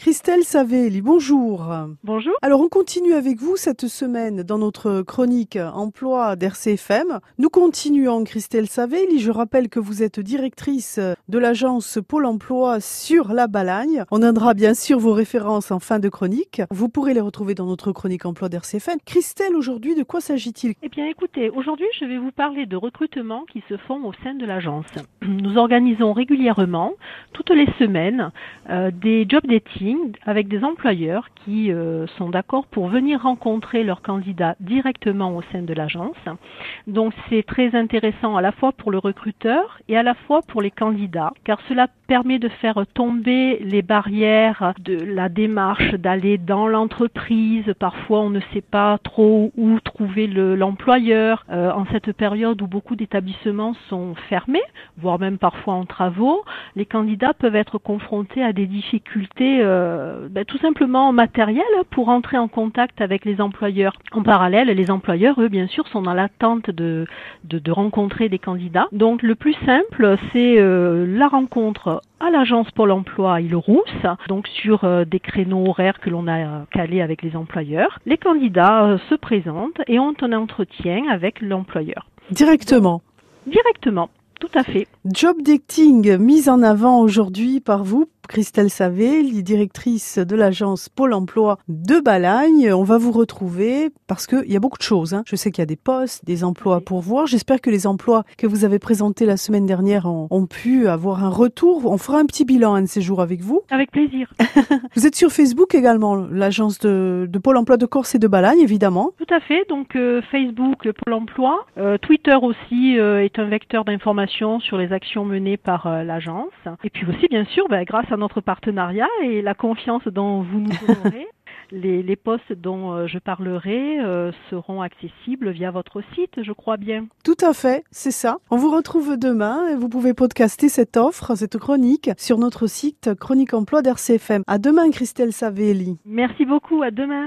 Christelle Savelli, bonjour. Bonjour. Alors on continue avec vous cette semaine dans notre chronique emploi d'RCFM. Nous continuons Christelle Savelli. Je rappelle que vous êtes directrice de l'agence Pôle emploi sur la Balagne. On donnera bien sûr vos références en fin de chronique. Vous pourrez les retrouver dans notre chronique emploi d'RCFM. Christelle, aujourd'hui, de quoi s'agit-il? Eh bien écoutez, aujourd'hui je vais vous parler de recrutements qui se font au sein de l'agence. Nous organisons régulièrement, toutes les semaines, euh, des job avec des employeurs qui euh, sont d'accord pour venir rencontrer leurs candidats directement au sein de l'agence. Donc c'est très intéressant à la fois pour le recruteur et à la fois pour les candidats, car cela permet de faire tomber les barrières de la démarche d'aller dans l'entreprise. Parfois on ne sait pas trop où trouver l'employeur euh, en cette période où beaucoup d'établissements sont fermés, voire même parfois en travaux. Les candidats peuvent être confrontés à des difficultés euh, ben, tout simplement matérielles pour entrer en contact avec les employeurs. En parallèle, les employeurs, eux, bien sûr, sont dans l'attente de, de, de, rencontrer des candidats. Donc le plus simple, c'est euh, la rencontre à l'agence Pôle emploi Île-Rousse, donc sur euh, des créneaux horaires que l'on a calés avec les employeurs. Les candidats euh, se présentent et ont un entretien avec l'employeur. Directement. Directement. Tout à fait. Job dating mise en avant aujourd'hui par vous, Christelle Savé, directrice de l'agence Pôle emploi de Balagne. On va vous retrouver parce qu'il y a beaucoup de choses. Hein. Je sais qu'il y a des postes, des emplois pour voir. J'espère que les emplois que vous avez présentés la semaine dernière ont, ont pu avoir un retour. On fera un petit bilan un de ces jours avec vous. Avec plaisir. vous êtes sur Facebook également, l'agence de, de, Pôle emploi de Corse et de Balagne, évidemment. Tout à fait. Donc euh, Facebook, le Pôle emploi. Euh, Twitter aussi euh, est un vecteur d'information sur les actions menées par l'agence. Et puis aussi, bien sûr, bah, grâce à notre partenariat et la confiance dont vous nous honorez. Les, les, postes dont euh, je parlerai euh, seront accessibles via votre site, je crois bien. Tout à fait, c'est ça. On vous retrouve demain et vous pouvez podcaster cette offre, cette chronique sur notre site Chronique Emploi d'RCFM. À demain, Christelle Savelli. Merci beaucoup, à demain.